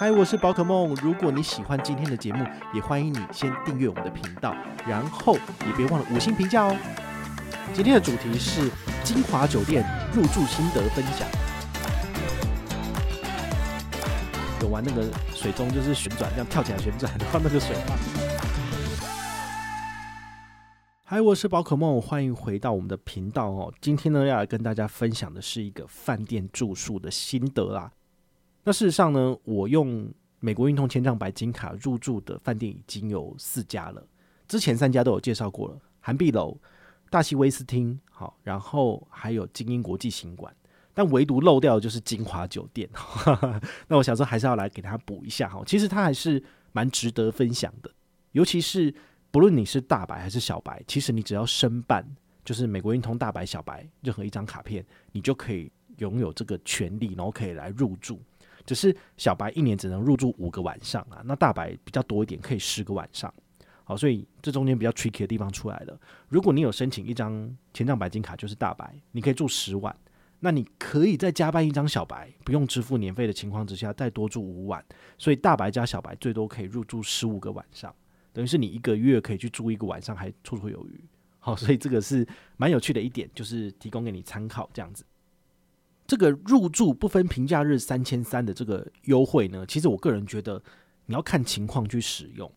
嗨，我是宝可梦。如果你喜欢今天的节目，也欢迎你先订阅我们的频道，然后也别忘了五星评价哦。今天的主题是金华酒店入住心得分享。有玩那个水中就是旋转，这样跳起来旋转，然后那个水花。嗨，我是宝可梦，欢迎回到我们的频道哦。今天呢，要来跟大家分享的是一个饭店住宿的心得啦。那事实上呢，我用美国运通千帐白金卡入住的饭店已经有四家了，之前三家都有介绍过了，涵碧楼、大溪威斯汀，好，然后还有精英国际行馆，但唯独漏掉的就是金华酒店。那我想说，还是要来给他补一下哈，其实它还是蛮值得分享的，尤其是不论你是大白还是小白，其实你只要申办就是美国运通大白、小白任何一张卡片，你就可以拥有这个权利，然后可以来入住。只是小白一年只能入住五个晚上啊，那大白比较多一点，可以十个晚上。好，所以这中间比较 tricky 的地方出来了。如果你有申请一张千账白金卡，就是大白，你可以住十晚，那你可以再加办一张小白，不用支付年费的情况之下，再多住五晚。所以大白加小白最多可以入住十五个晚上，等于是你一个月可以去住一个晚上，还绰绰有余。好，所以这个是蛮有趣的一点，就是提供给你参考这样子。这个入住不分平假日三千三的这个优惠呢，其实我个人觉得你要看情况去使用。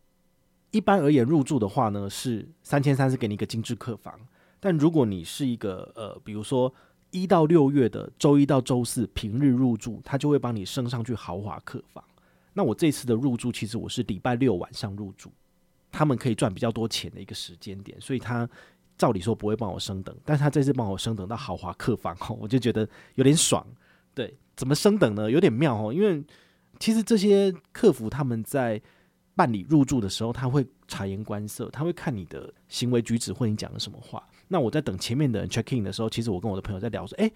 一般而言，入住的话呢是三千三是给你一个精致客房，但如果你是一个呃，比如说一到六月的周一到周四平日入住，他就会帮你升上去豪华客房。那我这次的入住其实我是礼拜六晚上入住，他们可以赚比较多钱的一个时间点，所以他。照理说不会帮我升等，但是他这次帮我升等到豪华客房哦，我就觉得有点爽。对，怎么升等呢？有点妙哦，因为其实这些客服他们在办理入住的时候，他会察言观色，他会看你的行为举止或你讲了什么话。那我在等前面的人 check in 的时候，其实我跟我的朋友在聊说，诶，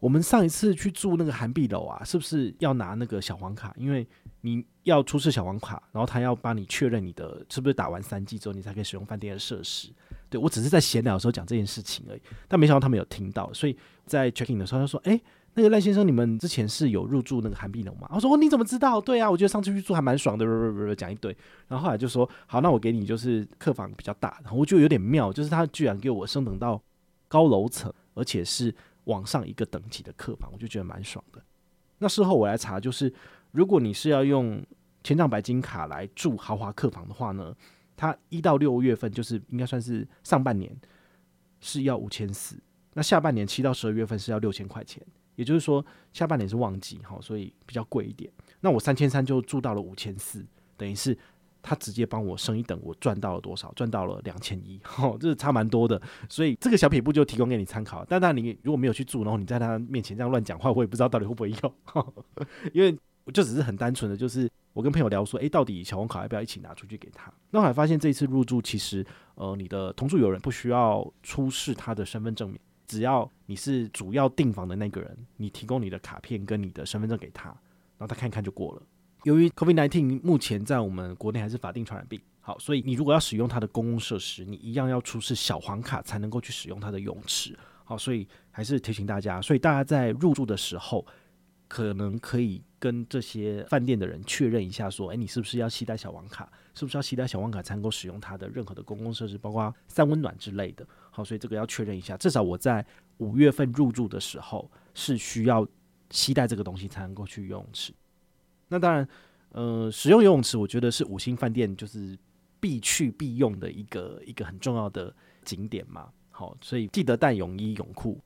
我们上一次去住那个涵碧楼啊，是不是要拿那个小黄卡？因为你要出示小黄卡，然后他要帮你确认你的是不是打完三剂之后，你才可以使用饭店的设施。对，我只是在闲聊的时候讲这件事情而已，但没想到他们有听到，所以在 checking 的时候他说：“哎，那个赖先生，你们之前是有入住那个涵碧楼吗？”我说：“哦，你怎么知道？对啊，我觉得上次去住还蛮爽的。”讲一堆，然后后来就说：“好，那我给你就是客房比较大。”然后我就有点妙，就是他居然给我升等到高楼层，而且是往上一个等级的客房，我就觉得蛮爽的。那事后我来查，就是如果你是要用千丈白金卡来住豪华客房的话呢，它一到六月份就是应该算是上半年是要五千四，那下半年七到十二月份是要六千块钱，也就是说下半年是旺季哈，所以比较贵一点。那我三千三就住到了五千四，等于是他直接帮我升一等，我赚到了多少？赚到了两千一，哈，这是差蛮多的。所以这个小撇步就提供给你参考。但当然你如果没有去住，然后你在他面前这样乱讲话，我也不知道到底会不会用，因为我就只是很单纯的就是。我跟朋友聊说，诶、到底小黄卡要不要一起拿出去给他？那我还发现这一次入住，其实呃，你的同住友人不需要出示他的身份证明，只要你是主要订房的那个人，你提供你的卡片跟你的身份证给他，然后他看一看就过了。由于 COVID-19 目前在我们国内还是法定传染病，好，所以你如果要使用它的公共设施，你一样要出示小黄卡才能够去使用它的泳池。好，所以还是提醒大家，所以大家在入住的时候。可能可以跟这些饭店的人确认一下，说，诶，你是不是要携带小王卡？是不是要携带小王卡才能够使用它的任何的公共设施，包括三温暖之类的？好，所以这个要确认一下。至少我在五月份入住的时候是需要携带这个东西才能够去游泳池。那当然，呃，使用游泳池，我觉得是五星饭店就是必去必用的一个一个很重要的景点嘛。好，所以记得带泳衣泳裤。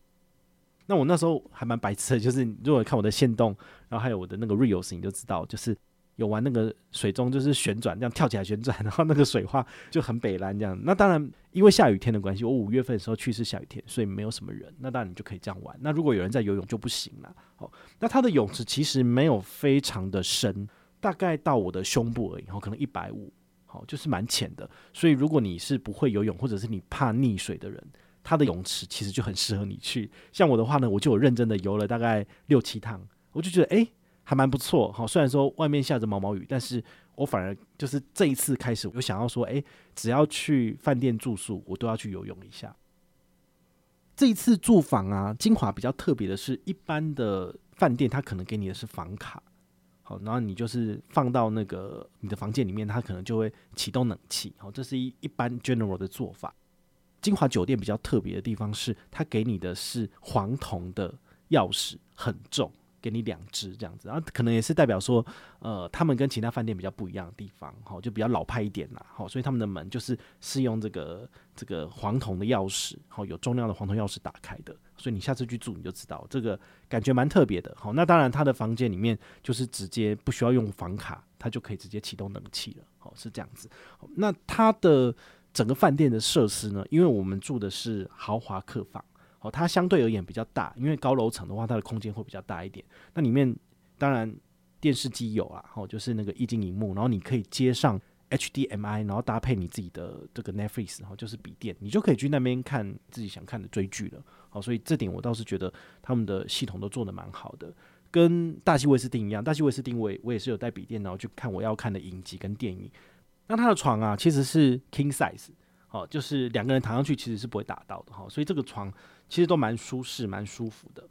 那我那时候还蛮白痴的，就是如果看我的线动，然后还有我的那个 reels，你就知道，就是有玩那个水中就是旋转，这样跳起来旋转，然后那个水花就很北蓝这样。那当然，因为下雨天的关系，我五月份的时候去是下雨天，所以没有什么人。那当然你就可以这样玩。那如果有人在游泳就不行了。哦，那它的泳池其实没有非常的深，大概到我的胸部而已，然后可能一百五，好，就是蛮浅的。所以如果你是不会游泳或者是你怕溺水的人，它的泳池其实就很适合你去。像我的话呢，我就有认真的游了大概六七趟，我就觉得诶。还蛮不错，好，虽然说外面下着毛毛雨，但是我反而就是这一次开始，我想要说，诶，只要去饭店住宿，我都要去游泳一下。这一次住房啊，晶华比较特别的是，一般的饭店它可能给你的是房卡，好，然后你就是放到那个你的房间里面，它可能就会启动冷气，好，这是一一般 general 的做法。金华酒店比较特别的地方是，它给你的是黄铜的钥匙，很重。给你两只这样子，然后可能也是代表说，呃，他们跟其他饭店比较不一样的地方，好，就比较老派一点啦，好，所以他们的门就是是用这个这个黄铜的钥匙，好，有重量的黄铜钥匙打开的，所以你下次去住你就知道，这个感觉蛮特别的，好，那当然他的房间里面就是直接不需要用房卡，它就可以直接启动冷气了，好，是这样子，那它的整个饭店的设施呢，因为我们住的是豪华客房。哦，它相对而言比较大，因为高楼层的话，它的空间会比较大一点。那里面当然电视机有啊，哦，就是那个液晶萤幕，然后你可以接上 HDMI，然后搭配你自己的这个 Netflix，然后就是笔电，你就可以去那边看自己想看的追剧了。好，所以这点我倒是觉得他们的系统都做得蛮好的，跟大溪威斯汀一样。大溪威斯汀我我也是有带笔电，然后去看我要看的影集跟电影。那他的床啊，其实是 King Size。哦，就是两个人躺上去其实是不会打到的哈，所以这个床其实都蛮舒适、蛮舒服的。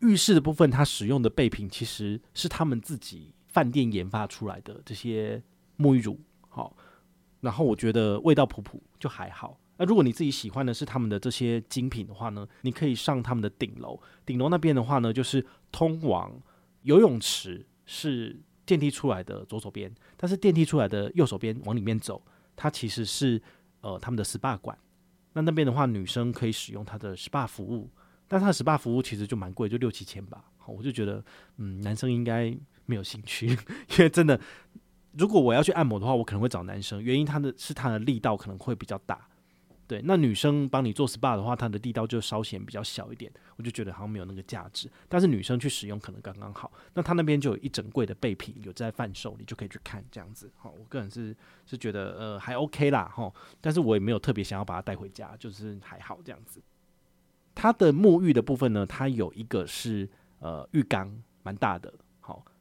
浴室的部分，它使用的备品其实是他们自己饭店研发出来的这些沐浴乳，好，然后我觉得味道普普就还好。那如果你自己喜欢的是他们的这些精品的话呢，你可以上他们的顶楼，顶楼那边的话呢，就是通往游泳池，是电梯出来的左手边，但是电梯出来的右手边往里面走，它其实是。呃，他们的 SPA 馆，那那边的话，女生可以使用他的 SPA 服务，但他的 SPA 服务其实就蛮贵，就六七千吧。好，我就觉得，嗯，男生应该没有兴趣，因为真的，如果我要去按摩的话，我可能会找男生，原因他的是他的力道可能会比较大。对，那女生帮你做 SPA 的话，它的力道就稍显比较小一点，我就觉得好像没有那个价值。但是女生去使用可能刚刚好。那他那边就有一整柜的备品有在贩售，你就可以去看这样子。好，我个人是是觉得呃还 OK 啦哈，但是我也没有特别想要把它带回家，就是还好这样子。它的沐浴的部分呢，它有一个是呃浴缸，蛮大的。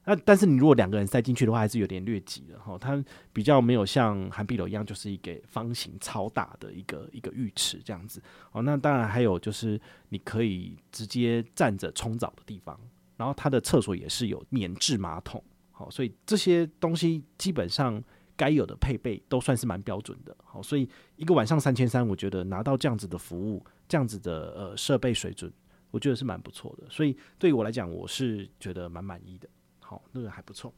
那但是你如果两个人塞进去的话，还是有点略挤的哈。它比较没有像韩碧楼一样，就是一个方形超大的一个一个浴池这样子。哦，那当然还有就是你可以直接站着冲澡的地方，然后它的厕所也是有免治马桶。好，所以这些东西基本上该有的配备都算是蛮标准的。好，所以一个晚上三千三，我觉得拿到这样子的服务，这样子的呃设备水准，我觉得是蛮不错的。所以对于我来讲，我是觉得蛮满意的。好，那个还不错。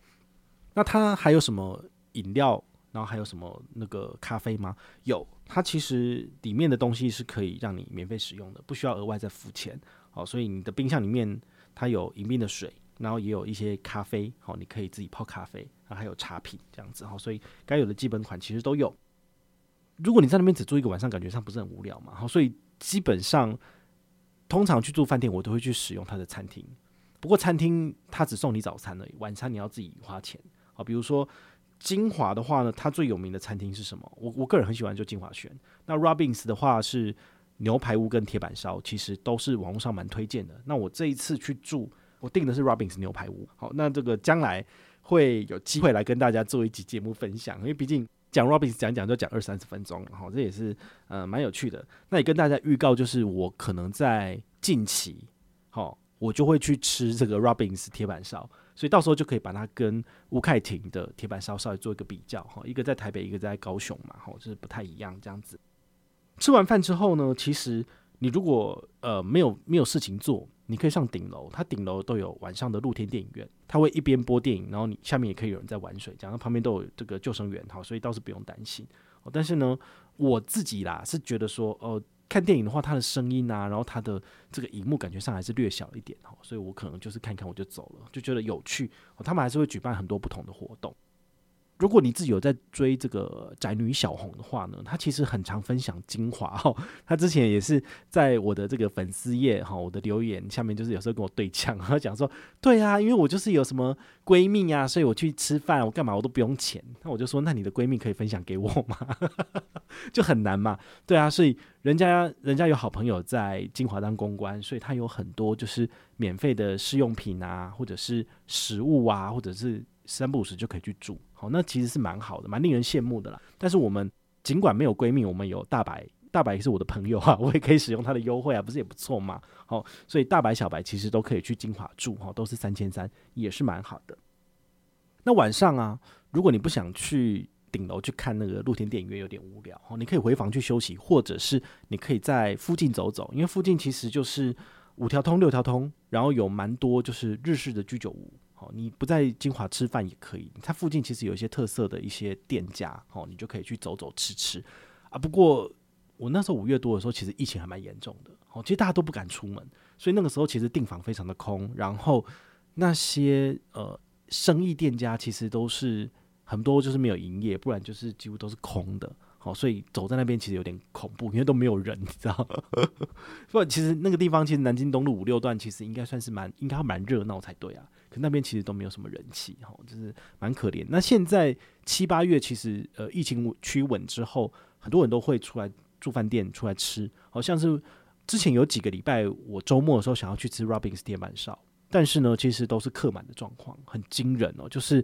那它还有什么饮料？然后还有什么那个咖啡吗？有，它其实里面的东西是可以让你免费使用的，不需要额外再付钱。好，所以你的冰箱里面它有饮冰的水，然后也有一些咖啡。好，你可以自己泡咖啡，然后还有茶品这样子。好，所以该有的基本款其实都有。如果你在那边只住一个晚上，感觉上不是很无聊嘛？好，所以基本上通常去住饭店，我都会去使用它的餐厅。不过餐厅它只送你早餐而已，晚餐你要自己花钱。好，比如说金华的话呢，它最有名的餐厅是什么？我我个人很喜欢就金华轩。那 Robbins 的话是牛排屋跟铁板烧，其实都是网络上蛮推荐的。那我这一次去住，我订的是 Robbins 牛排屋。好，那这个将来会有机会来跟大家做一集节目分享，因为毕竟讲 Robins 讲讲就讲二三十分钟，好，这也是呃蛮有趣的。那也跟大家预告，就是我可能在近期，好。我就会去吃这个 Robbins 铁板烧，所以到时候就可以把它跟吴凯婷的铁板烧稍微做一个比较哈，一个在台北，一个在高雄嘛，哈，就是不太一样这样子。吃完饭之后呢，其实你如果呃没有没有事情做，你可以上顶楼，它顶楼都有晚上的露天电影院，它会一边播电影，然后你下面也可以有人在玩水，这样旁边都有这个救生员，好，所以倒是不用担心。但是呢，我自己啦是觉得说，哦、呃。看电影的话，它的声音啊，然后它的这个荧幕感觉上还是略小一点哦，所以我可能就是看看我就走了，就觉得有趣。他们还是会举办很多不同的活动。如果你自己有在追这个宅女小红的话呢，她其实很常分享精华哈。她之前也是在我的这个粉丝页哈，我的留言下面就是有时候跟我对呛，然后讲说，对啊，因为我就是有什么闺蜜啊，所以我去吃饭我干嘛我都不用钱。那我就说，那你的闺蜜可以分享给我吗？就很难嘛。对啊，所以人家人家有好朋友在精华当公关，所以他有很多就是免费的试用品啊，或者是食物啊，或者是。三不五时就可以去住，好，那其实是蛮好的，蛮令人羡慕的啦。但是我们尽管没有闺蜜，我们有大白，大白也是我的朋友哈，我也可以使用他的优惠啊，不是也不错吗？好，所以大白、小白其实都可以去金华住，哈，都是三千三，也是蛮好的。那晚上啊，如果你不想去顶楼去看那个露天电影院，有点无聊，哦，你可以回房去休息，或者是你可以在附近走走，因为附近其实就是五条通、六条通，然后有蛮多就是日式的居酒屋。哦，你不在金华吃饭也可以，它附近其实有一些特色的一些店家，哦，你就可以去走走吃吃啊。不过我那时候五月多的时候，其实疫情还蛮严重的，哦，其实大家都不敢出门，所以那个时候其实订房非常的空，然后那些呃生意店家其实都是很多就是没有营业，不然就是几乎都是空的。好，所以走在那边其实有点恐怖，因为都没有人，你知道？不然其实那个地方，其实南京东路五六段其实应该算是蛮应该蛮热闹才对啊。可那边其实都没有什么人气，哈，就是蛮可怜。那现在七八月，其实呃疫情趋稳之后，很多人都会出来住饭店，出来吃。好像是之前有几个礼拜，我周末的时候想要去吃 Robins 铁板烧，但是呢，其实都是客满的状况，很惊人哦，就是。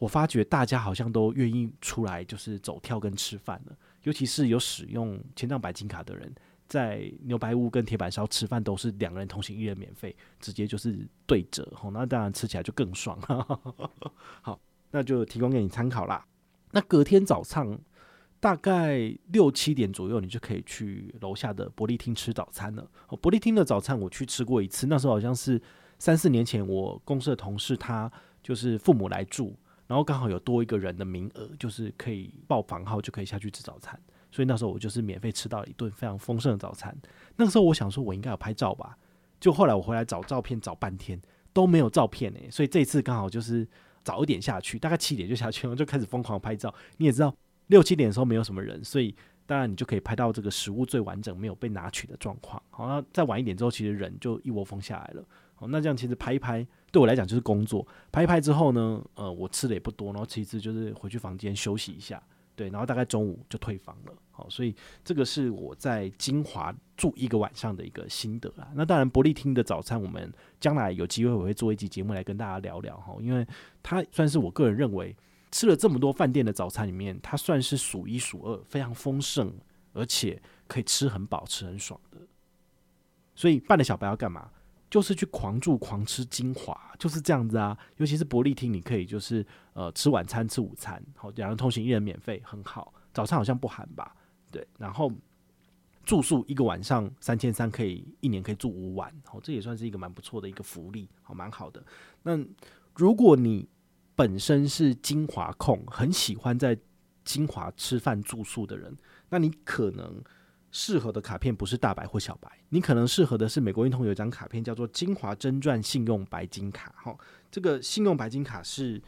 我发觉大家好像都愿意出来，就是走跳跟吃饭了。尤其是有使用千丈白金卡的人，在牛排屋跟铁板烧吃饭都是两个人同行一人免费，直接就是对折。好，那当然吃起来就更爽。好，那就提供给你参考啦。那隔天早上大概六七点左右，你就可以去楼下的伯利厅吃早餐了。哦，伯利厅的早餐我去吃过一次，那时候好像是三四年前，我公司的同事他就是父母来住。然后刚好有多一个人的名额，就是可以报房号就可以下去吃早餐，所以那时候我就是免费吃到一顿非常丰盛的早餐。那个时候我想说，我应该有拍照吧？就后来我回来找照片找半天都没有照片诶，所以这一次刚好就是早一点下去，大概七点就下去，然后就开始疯狂拍照。你也知道，六七点的时候没有什么人，所以当然你就可以拍到这个食物最完整没有被拿取的状况。好，那再晚一点之后，其实人就一窝蜂下来了。好，那这样其实拍一拍。对我来讲就是工作，拍一拍之后呢，呃，我吃的也不多，然后其次就是回去房间休息一下，对，然后大概中午就退房了。好，所以这个是我在金华住一个晚上的一个心得啦。那当然，伯利厅的早餐，我们将来有机会我会做一集节目来跟大家聊聊哈，因为它算是我个人认为吃了这么多饭店的早餐里面，它算是数一数二非常丰盛，而且可以吃很饱、吃很爽的。所以，办的小白要干嘛？就是去狂住狂吃精华，就是这样子啊。尤其是伯利厅，你可以就是呃吃晚餐吃午餐，好，两人同行一人免费，很好。早餐好像不含吧？对，然后住宿一个晚上三千三，可以一年可以住五晚，好，这也算是一个蛮不错的一个福利，好，蛮好的。那如果你本身是精华控，很喜欢在精华吃饭住宿的人，那你可能。适合的卡片不是大白或小白，你可能适合的是美国运通有一张卡片叫做精华真钻信用白金卡。哈，这个信用白金卡是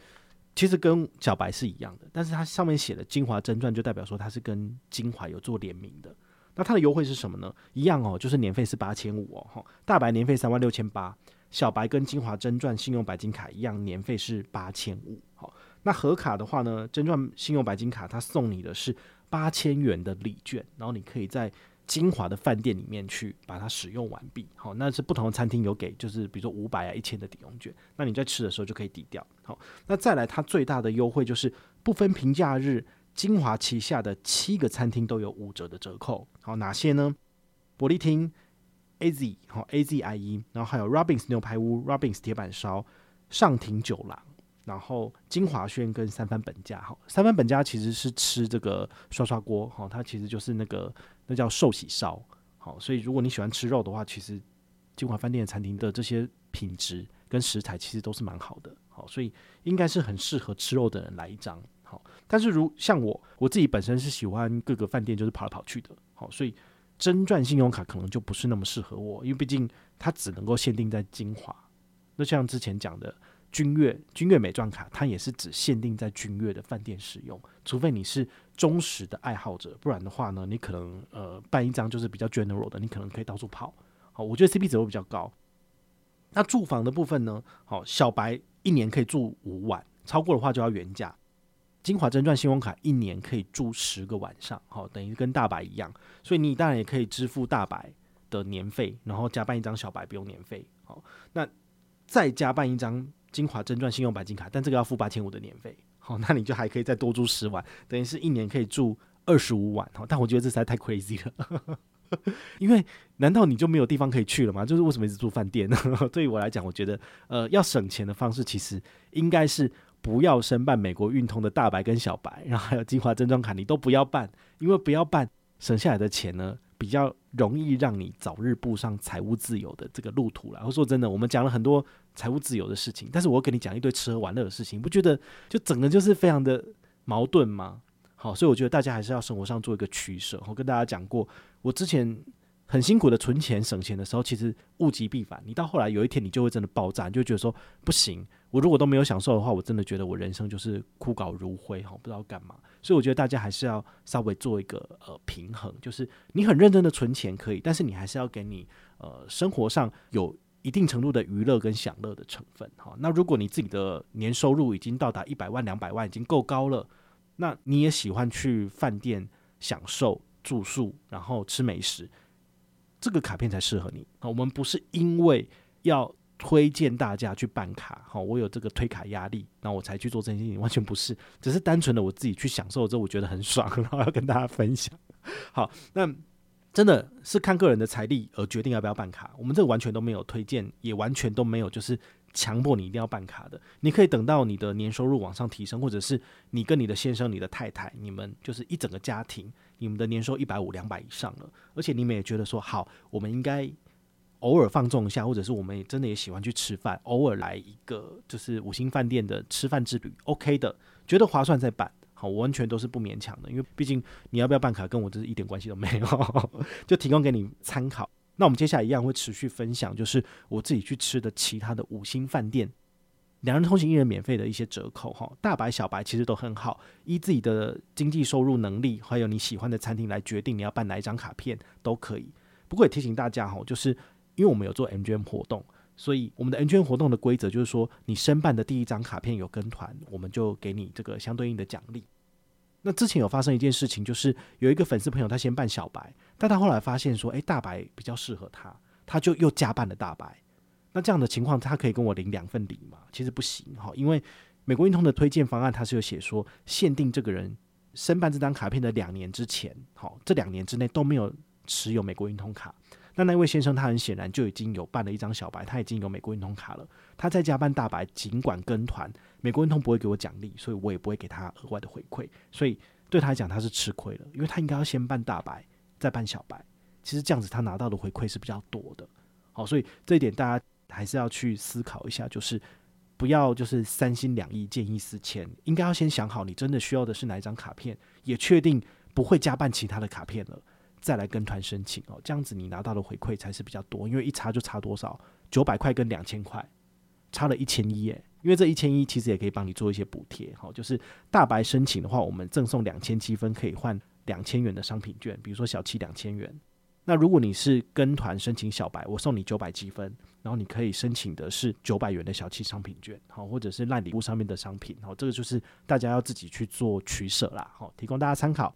其实跟小白是一样的，但是它上面写的精华真钻就代表说它是跟精华有做联名的。那它的优惠是什么呢？一样哦，就是年费是八千五哦。哈，大白年费三万六千八，小白跟精华真钻信用白金卡一样，年费是八千五。好，那合卡的话呢，真钻信用白金卡它送你的是。八千元的礼券，然后你可以在金华的饭店里面去把它使用完毕。好，那是不同的餐厅有给，就是比如说五百啊、一千的抵用券，那你在吃的时候就可以抵掉。好，那再来它最大的优惠就是不分平假日，金华旗下的七个餐厅都有五折的折扣。好，哪些呢？伯利厅、AZ 好 AZIE，然后还有 Robbins 牛排屋、Robbins 铁板烧、上庭酒廊。然后金华轩跟三番本家哈，三番本家其实是吃这个刷刷锅哈，它其实就是那个那叫寿喜烧，好，所以如果你喜欢吃肉的话，其实金华饭店的餐厅的这些品质跟食材其实都是蛮好的，好，所以应该是很适合吃肉的人来一张，好，但是如像我我自己本身是喜欢各个饭店就是跑来跑去的，好，所以真赚信用卡可能就不是那么适合我，因为毕竟它只能够限定在金华。那像之前讲的君悦君悦美钻卡，它也是只限定在君悦的饭店使用，除非你是忠实的爱好者，不然的话呢，你可能呃办一张就是比较 general 的，你可能可以到处跑。好，我觉得 CP 值会比较高。那住房的部分呢？好，小白一年可以住五晚，超过的话就要原价。金华真钻信用卡一年可以住十个晚上，好，等于跟大白一样，所以你当然也可以支付大白的年费，然后加办一张小白不用年费，好，那再加办一张金华真钻信用白金卡，但这个要付八千五的年费，好，那你就还可以再多住十晚，等于是一年可以住二十五晚，好，但我觉得这实在太 crazy 了，因为难道你就没有地方可以去了吗？就是为什么一直住饭店呢？对于我来讲，我觉得呃要省钱的方式其实应该是。不要申办美国运通的大白跟小白，然后还有金华真钻卡，你都不要办，因为不要办，省下来的钱呢，比较容易让你早日步上财务自由的这个路途。然后说真的，我们讲了很多财务自由的事情，但是我跟你讲一堆吃喝玩乐的事情，你不觉得就整个就是非常的矛盾吗？好，所以我觉得大家还是要生活上做一个取舍。我跟大家讲过，我之前。很辛苦的存钱省钱的时候，其实物极必反。你到后来有一天，你就会真的爆炸，你就觉得说不行。我如果都没有享受的话，我真的觉得我人生就是枯槁如灰，哈，不知道干嘛。所以我觉得大家还是要稍微做一个呃平衡，就是你很认真的存钱可以，但是你还是要给你呃生活上有一定程度的娱乐跟享乐的成分，哈。那如果你自己的年收入已经到达一百万、两百万，已经够高了，那你也喜欢去饭店享受住宿，然后吃美食。这个卡片才适合你啊！我们不是因为要推荐大家去办卡，好，我有这个推卡压力，那我才去做这件事情，完全不是，只是单纯的我自己去享受之后，我觉得很爽，然后要跟大家分享。好，那真的是看个人的财力而决定要不要办卡，我们这个完全都没有推荐，也完全都没有就是强迫你一定要办卡的。你可以等到你的年收入往上提升，或者是你跟你的先生、你的太太，你们就是一整个家庭。你们的年收一百五、两百以上了，而且你们也觉得说好，我们应该偶尔放纵一下，或者是我们也真的也喜欢去吃饭，偶尔来一个就是五星饭店的吃饭之旅，OK 的，觉得划算再办，好，完全都是不勉强的，因为毕竟你要不要办卡跟我这是一点关系都没有，就提供给你参考。那我们接下来一样会持续分享，就是我自己去吃的其他的五星饭店。两人同行一人免费的一些折扣哈，大白小白其实都很好，依自己的经济收入能力，还有你喜欢的餐厅来决定你要办哪一张卡片都可以。不过也提醒大家哈，就是因为我们有做 MGM 活动，所以我们的 MGM 活动的规则就是说，你申办的第一张卡片有跟团，我们就给你这个相对应的奖励。那之前有发生一件事情，就是有一个粉丝朋友他先办小白，但他后来发现说，诶，大白比较适合他，他就又加办了大白。那这样的情况，他可以跟我领两份礼吗？其实不行哈，因为美国运通的推荐方案，它是有写说，限定这个人申办这张卡片的两年之前，好，这两年之内都没有持有美国运通卡。那那位先生，他很显然就已经有办了一张小白，他已经有美国运通卡了。他在家办大白，尽管跟团，美国运通不会给我奖励，所以我也不会给他额外的回馈。所以对他来讲，他是吃亏了，因为他应该要先办大白，再办小白。其实这样子，他拿到的回馈是比较多的。好，所以这一点大家。还是要去思考一下，就是不要就是三心两意、见异思迁，应该要先想好你真的需要的是哪一张卡片，也确定不会加办其他的卡片了，再来跟团申请哦。这样子你拿到的回馈才是比较多，因为一差就差多少，九百块跟两千块，差了一千一耶。因为这一千一其实也可以帮你做一些补贴，好，就是大白申请的话，我们赠送两千积分可以换两千元的商品券，比如说小七两千元。那如果你是跟团申请小白，我送你九百积分，然后你可以申请的是九百元的小七商品券，好，或者是烂礼物上面的商品，好，这个就是大家要自己去做取舍啦，好，提供大家参考。